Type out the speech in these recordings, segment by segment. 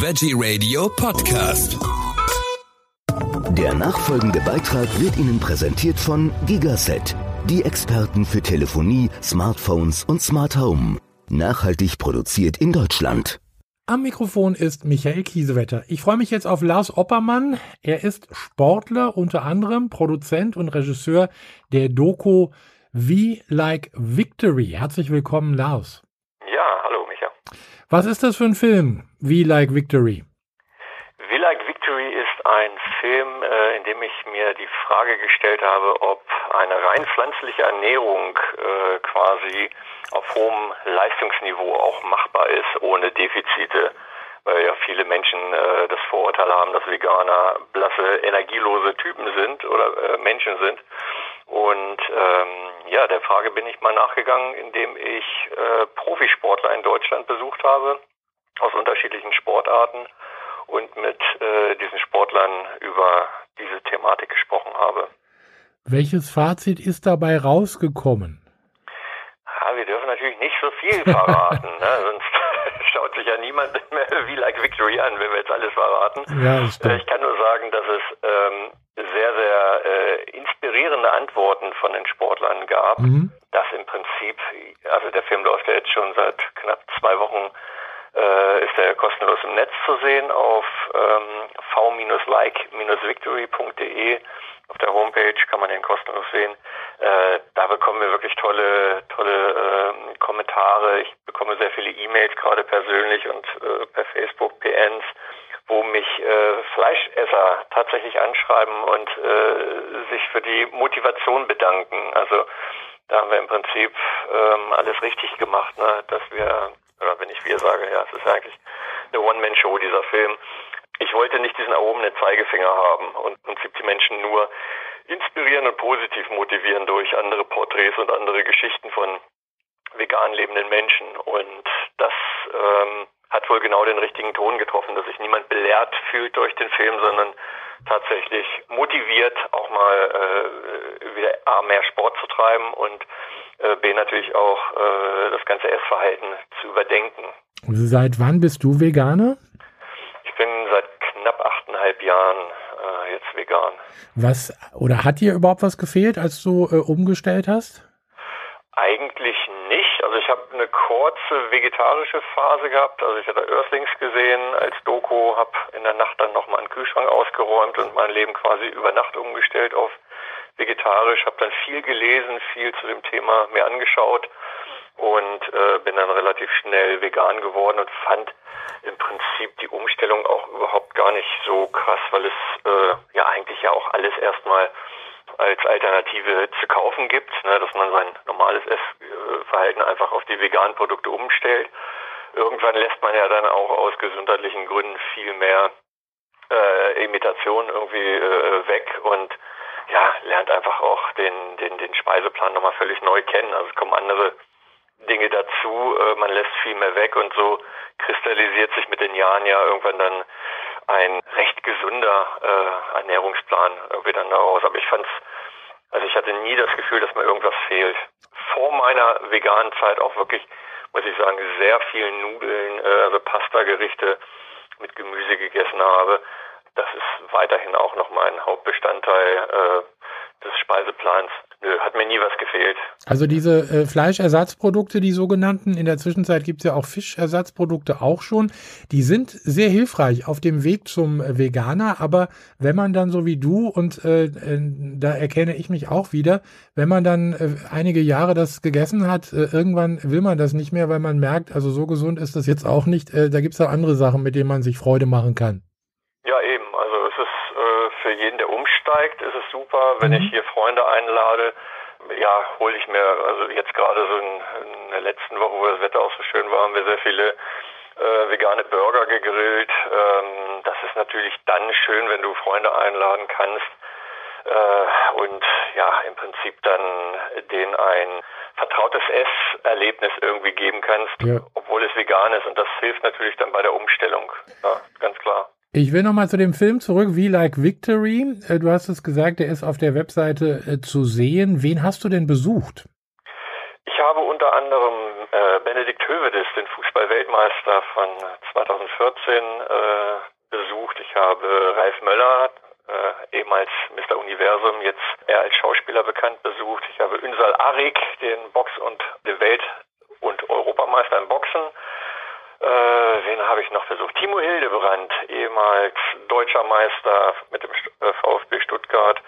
Veggie Radio Podcast. Der nachfolgende Beitrag wird Ihnen präsentiert von Gigaset, die Experten für Telefonie, Smartphones und Smart Home. Nachhaltig produziert in Deutschland. Am Mikrofon ist Michael Kiesewetter. Ich freue mich jetzt auf Lars Oppermann. Er ist Sportler, unter anderem Produzent und Regisseur der Doku We Like Victory. Herzlich willkommen, Lars. Was ist das für ein Film, We Like Victory? We Like Victory ist ein Film, äh, in dem ich mir die Frage gestellt habe, ob eine rein pflanzliche Ernährung äh, quasi auf hohem Leistungsniveau auch machbar ist, ohne Defizite. Weil ja viele Menschen äh, das Vorurteil haben, dass Veganer blasse, energielose Typen sind oder äh, Menschen sind. Und ähm, ja, der Frage bin ich mal nachgegangen, indem ich äh, Profisportler in Deutschland besucht habe, aus unterschiedlichen Sportarten und mit äh, diesen Sportlern über diese Thematik gesprochen habe. Welches Fazit ist dabei rausgekommen? Ja, wir dürfen natürlich nicht so viel verraten, ne? sonst schaut sich ja niemand mehr wie Like Victory an, wenn wir jetzt alles verraten. Ja, stimmt. ich kann nur sagen, dass es ähm, sehr, sehr äh, inspirierende Antworten von den Sportlern gab, Mhm. dass im Prinzip, also der Film läuft ja jetzt schon seit knapp zwei Wochen, äh, ist er kostenlos im Netz zu sehen auf ähm, v-like-victory.de. Auf der Homepage kann man den kostenlos sehen. Äh, da bekommen wir wirklich tolle, tolle ähm, Kommentare. Ich bekomme sehr viele E-Mails, gerade persönlich und äh, per Facebook, PNs, wo mich äh, Fleischesser tatsächlich anschreiben und äh, sich für die Motivation bedanken. Also da haben wir im Prinzip ähm, alles richtig gemacht, ne? dass wir, oder wenn ich wir sage, ja, es ist eigentlich eine One-Man-Show, dieser Film. Ich wollte nicht diesen erhobenen Zeigefinger haben und im Prinzip die Menschen nur inspirieren und positiv motivieren durch andere Porträts und andere Geschichten von vegan lebenden Menschen. Und das ähm, hat wohl genau den richtigen Ton getroffen, dass sich niemand belehrt fühlt durch den Film, sondern tatsächlich motiviert, auch mal äh, wieder A, mehr Sport zu treiben und äh, B, natürlich auch äh, das ganze Essverhalten zu überdenken. Seit wann bist du Veganer? Ich bin seit knapp achteinhalb Jahren äh, jetzt vegan. Was oder hat dir überhaupt was gefehlt, als du äh, umgestellt hast? Eigentlich nicht. Also ich habe eine kurze vegetarische Phase gehabt. Also ich hatte Earthlings gesehen als Doku, habe in der Nacht dann nochmal einen Kühlschrank ausgeräumt und mein Leben quasi über Nacht umgestellt auf vegetarisch. Habe dann viel gelesen, viel zu dem Thema mir angeschaut und äh, bin dann relativ schnell vegan geworden und fand im Prinzip die Umstellung auch überhaupt gar nicht so krass, weil es äh, ja eigentlich ja auch alles erstmal als Alternative zu kaufen gibt, ne, dass man sein normales Essverhalten einfach auf die veganen Produkte umstellt. Irgendwann lässt man ja dann auch aus gesundheitlichen Gründen viel mehr äh, Imitation irgendwie äh, weg und ja, lernt einfach auch den, den, den Speiseplan nochmal völlig neu kennen. Also es kommen andere Dinge dazu, äh, man lässt viel mehr weg und so kristallisiert sich mit den Jahren ja irgendwann dann ein recht gesunder äh, Ernährungsplan irgendwie dann daraus. Aber ich fand's, also ich hatte nie das Gefühl, dass mir irgendwas fehlt. Vor meiner veganen Zeit auch wirklich, muss ich sagen, sehr viel Nudeln, äh, also Pasta-Gerichte mit Gemüse gegessen habe. Das ist weiterhin auch noch mein Hauptbestandteil äh, des Speiseplans. Nö, hat mir nie was gefehlt. Also diese äh, Fleischersatzprodukte, die sogenannten, in der Zwischenzeit gibt es ja auch Fischersatzprodukte auch schon, die sind sehr hilfreich auf dem Weg zum Veganer, aber wenn man dann so wie du, und äh, äh, da erkenne ich mich auch wieder, wenn man dann äh, einige Jahre das gegessen hat, äh, irgendwann will man das nicht mehr, weil man merkt, also so gesund ist das jetzt auch nicht, äh, da gibt es auch andere Sachen, mit denen man sich Freude machen kann. Ja, eben. Also es ist für jeden, der umsteigt, ist es super. Wenn ich hier Freunde einlade, ja, hole ich mir, also jetzt gerade so in, in der letzten Woche, wo das Wetter auch so schön war, haben wir sehr viele äh, vegane Burger gegrillt. Ähm, das ist natürlich dann schön, wenn du Freunde einladen kannst äh, und ja, im Prinzip dann denen ein vertrautes Esserlebnis irgendwie geben kannst, Ja. obwohl es vegan ist. Und das hilft natürlich dann bei der Umstellung. Ja, ganz klar. Ich will nochmal zu dem Film zurück, Wie Like Victory. Äh, Du hast es gesagt, der ist auf der Webseite äh, zu sehen. Wen hast du denn besucht? Ich habe unter anderem äh, Benedikt Hövedes, den Fußball-Weltmeister von 2014, äh, besucht. Ich habe Ralf Möller, äh, ehemals Mr. Universum, jetzt eher als Schauspieler bekannt, besucht. Ich habe Ünsal Arik, den Box- und Welt- und Europameister im Boxen. Äh, wen habe ich noch besucht? Timo Hildebrand, ehemals deutscher Meister mit dem äh, VfB Stuttgart.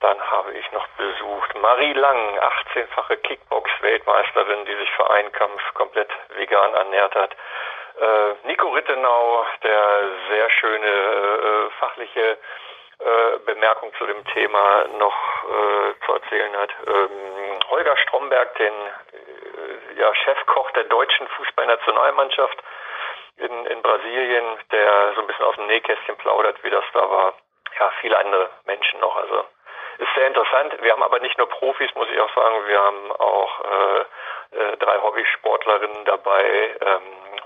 Dann habe ich noch besucht Marie Lang, 18-fache Kickbox-Weltmeisterin, die sich für einen Kampf komplett vegan ernährt hat. Äh, Nico Rittenau, der sehr schöne äh, fachliche äh, Bemerkung zu dem Thema noch äh, zu erzählen hat. Ähm, Holger Stromberg, den äh, ja, Chefkoch der deutschen Fußballnationalmannschaft in, in Brasilien, der so ein bisschen aus dem Nähkästchen plaudert, wie das da war. Ja, viele andere Menschen noch. Also ist sehr interessant. Wir haben aber nicht nur Profis, muss ich auch sagen. Wir haben auch äh, äh, drei Hobbysportlerinnen dabei, ähm,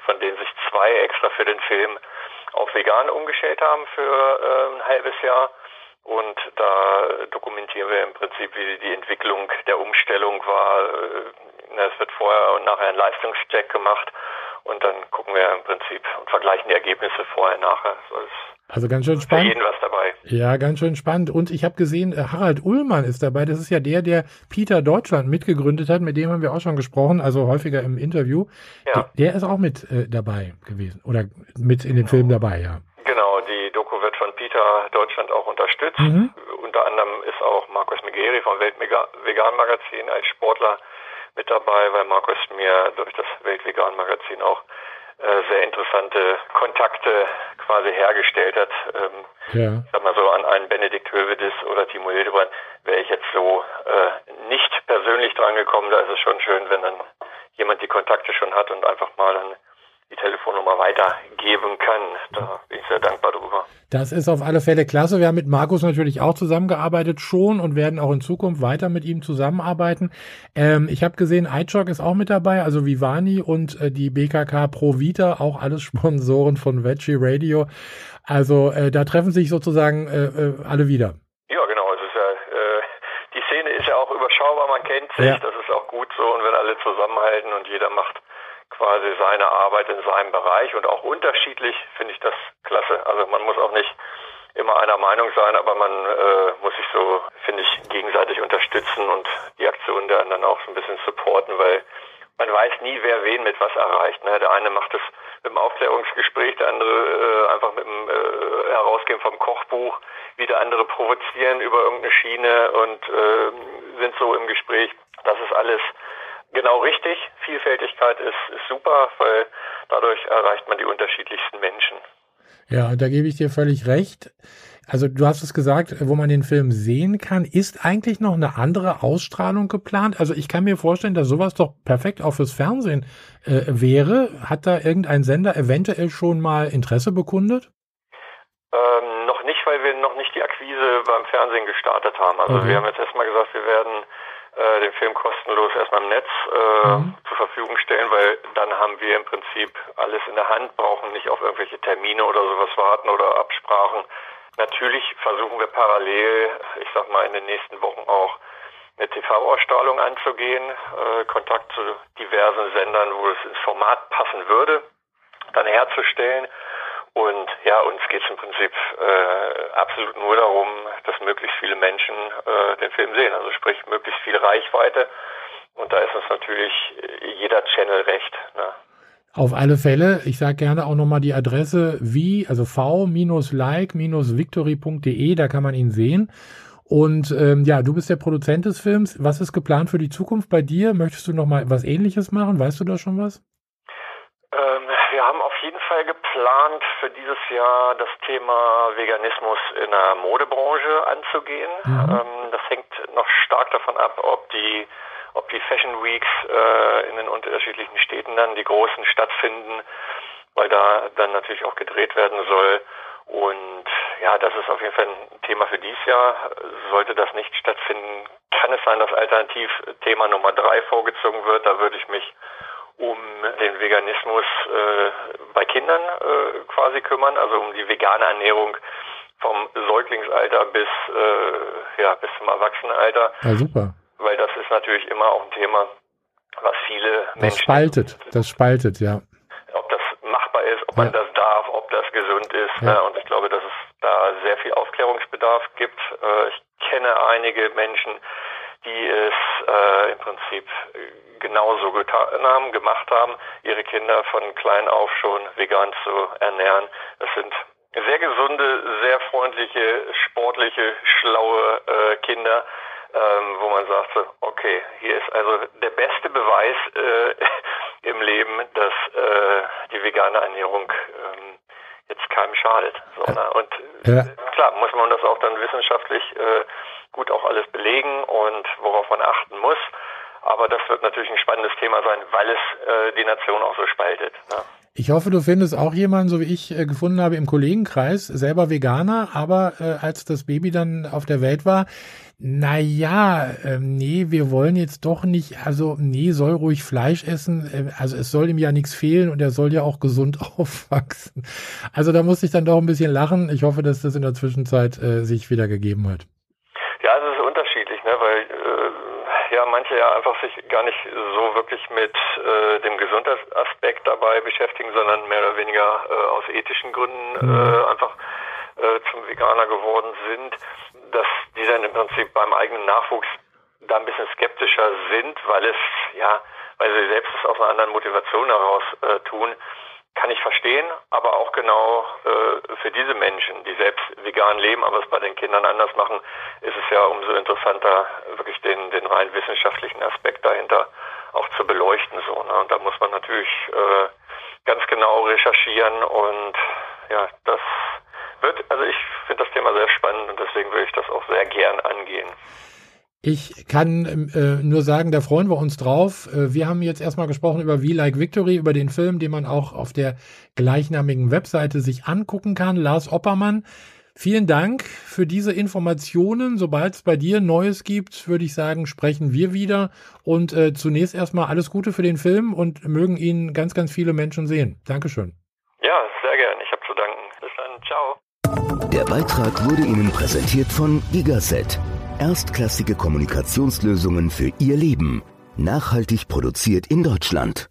von denen sich zwei extra für den Film auf vegan umgestellt haben für äh, ein halbes Jahr. Und da dokumentieren wir im Prinzip, wie die Entwicklung der Umstellung war. Äh, es wird vorher und nachher ein Leistungscheck gemacht und dann gucken wir im Prinzip und vergleichen die Ergebnisse vorher, nachher. So also ganz schön spannend. Für jeden was dabei. Ja, ganz schön spannend. Und ich habe gesehen, äh, Harald Ullmann ist dabei. Das ist ja der, der Peter Deutschland mitgegründet hat. Mit dem haben wir auch schon gesprochen, also häufiger im Interview. Ja. Der, der ist auch mit äh, dabei gewesen oder mit in dem Film dabei, ja. Genau, die Doku wird von Peter Deutschland auch unterstützt. Mhm. Unter anderem ist auch Markus Megeri vom Weltvegan Magazin als Sportler mit dabei, weil Markus mir durch das Weltvegan Magazin auch äh, sehr interessante Kontakte quasi hergestellt hat. Ähm, ja. Ich sag mal so, an einen Benedikt Hövedes oder Timo Hildebrand wäre ich jetzt so äh, nicht persönlich dran gekommen. Da ist es schon schön, wenn dann jemand die Kontakte schon hat und einfach mal dann die Telefonnummer weitergeben kann. Da bin ich sehr dankbar. Das ist auf alle Fälle klasse. Wir haben mit Markus natürlich auch zusammengearbeitet schon und werden auch in Zukunft weiter mit ihm zusammenarbeiten. Ähm, ich habe gesehen, iChock ist auch mit dabei, also Vivani und äh, die BKK Pro Vita, auch alles Sponsoren von Veggie Radio. Also äh, da treffen sich sozusagen äh, äh alle wieder. Ja, genau. Es ist ja, äh, die Szene ist ja auch überschaubar, man kennt sich, ja. das ist auch gut so und wenn alle zusammenhalten und jeder macht quasi seine Arbeit in seinem Bereich und auch unterschiedlich finde ich das klasse. Also man muss auch nicht immer einer Meinung sein, aber man äh, muss sich so, finde ich, gegenseitig unterstützen und die Aktionen der anderen auch so ein bisschen supporten, weil man weiß nie, wer wen mit was erreicht. Ne? Der eine macht es mit dem Aufklärungsgespräch, der andere äh, einfach mit dem äh, Herausgeben vom Kochbuch, wieder andere provozieren über irgendeine Schiene und äh, sind so im Gespräch. Das ist alles Genau richtig. Vielfältigkeit ist, ist super, weil dadurch erreicht man die unterschiedlichsten Menschen. Ja, da gebe ich dir völlig recht. Also du hast es gesagt, wo man den Film sehen kann. Ist eigentlich noch eine andere Ausstrahlung geplant? Also ich kann mir vorstellen, dass sowas doch perfekt auch fürs Fernsehen äh, wäre. Hat da irgendein Sender eventuell schon mal Interesse bekundet? Ähm, noch nicht, weil wir noch nicht die Akquise beim Fernsehen gestartet haben. Also okay. wir haben jetzt erstmal gesagt, wir werden äh, den Film kostenlos erstmal im Netz äh, mhm. zur Verfügung stellen, weil dann haben wir im Prinzip alles in der Hand, brauchen nicht auf irgendwelche Termine oder sowas warten oder Absprachen. Natürlich versuchen wir parallel, ich sag mal in den nächsten Wochen auch eine TV-Ausstrahlung anzugehen, äh, Kontakt zu diversen Sendern, wo es ins Format passen würde, dann herzustellen. Und ja, uns geht es im Prinzip äh, absolut nur darum, dass möglichst viele Menschen äh, den Film sehen. Also sprich möglichst viel Reichweite. Und da ist uns natürlich äh, jeder Channel recht. Ne? Auf alle Fälle, ich sage gerne auch nochmal die Adresse wie, also v-like-victory.de, da kann man ihn sehen. Und ähm, ja, du bist der Produzent des Films. Was ist geplant für die Zukunft bei dir? Möchtest du noch mal was Ähnliches machen? Weißt du da schon was? Ähm, jeden Fall geplant, für dieses Jahr das Thema Veganismus in der Modebranche anzugehen. Mhm. Ähm, das hängt noch stark davon ab, ob die, ob die Fashion Weeks äh, in den unterschiedlichen Städten dann, die großen, stattfinden, weil da dann natürlich auch gedreht werden soll. Und ja, das ist auf jeden Fall ein Thema für dieses Jahr. Sollte das nicht stattfinden, kann es sein, dass alternativ Thema Nummer drei vorgezogen wird. Da würde ich mich um den Veganismus äh, bei Kindern äh, quasi kümmern, also um die vegane Ernährung vom Säuglingsalter bis, äh, ja, bis zum Erwachsenenalter. Ja, super. Weil das ist natürlich immer auch ein Thema, was viele Das Menschen. spaltet, das spaltet, ja. Ob das machbar ist, ob man Ja. das darf, ob das gesund ist. Ja. Ne? Und ich glaube, dass es da sehr viel Aufklärungsbedarf gibt. Äh, ich kenne einige Menschen, die es äh, im Prinzip äh, genauso getan haben, gemacht haben, ihre Kinder von klein auf schon vegan zu ernähren. Das sind sehr gesunde, sehr freundliche, sportliche, schlaue äh, Kinder, ähm, wo man sagt, so, okay, hier ist also der beste Beweis äh, im Leben, dass äh, die vegane Ernährung ähm, jetzt keinem schadet. So, ne? Und Ja. äh, klar muss man das auch dann wissenschaftlich äh, gut auch alles belegen und worauf man achten muss. Aber das wird natürlich ein spannendes Thema sein, weil es äh, die Nation auch so spaltet. Ne? Ich hoffe, du findest auch jemanden, so wie ich äh, gefunden habe im Kollegenkreis, selber Veganer, aber äh, als das Baby dann auf der Welt war, na ja, ähm, nee, wir wollen jetzt doch nicht, also nee, soll ruhig Fleisch essen, äh, also es soll ihm ja nichts fehlen und er soll ja auch gesund aufwachsen. Also da musste ich dann doch ein bisschen lachen. Ich hoffe, dass das in der Zwischenzeit äh, sich wieder gegeben hat. Ja, es ist unterschiedlich, ne? weil äh, manche ja einfach sich gar nicht so wirklich mit äh, dem Gesundheitsaspekt dabei beschäftigen, sondern mehr oder weniger äh, aus ethischen Gründen äh, einfach äh, zum Veganer geworden sind, dass die dann im Prinzip beim eigenen Nachwuchs da ein bisschen skeptischer sind, weil es ja, weil sie selbst es aus einer anderen Motivation heraus äh, tun, kann ich verstehen, aber auch genau äh, für diese Menschen, die selbst vegan leben, aber es bei den Kindern anders machen, ist es ja umso interessanter, wirklich den, den rein wissenschaftlichen Aspekt dahinter auch zu beleuchten. So, ne? Und da muss man natürlich äh, ganz genau recherchieren und ja, das wird, also ich finde das Thema sehr spannend und deswegen würde ich das auch sehr gern angehen. Ich kann äh, nur sagen, da freuen wir uns drauf. Äh, wir haben jetzt erstmal gesprochen über We Like Victory, über den Film, den man auch auf der gleichnamigen Webseite sich angucken kann. Lars Oppermann, vielen Dank für diese Informationen. Sobald es bei dir Neues gibt, würde ich sagen, sprechen wir wieder. Und äh, zunächst erstmal alles Gute für den Film und mögen ihn ganz, ganz viele Menschen sehen. Dankeschön. Ja, sehr gern. Ich habe zu danken. Bis dann. Ciao. Der Beitrag wurde Ihnen präsentiert von Gigaset. Erstklassige Kommunikationslösungen für Ihr Leben. Nachhaltig produziert in Deutschland.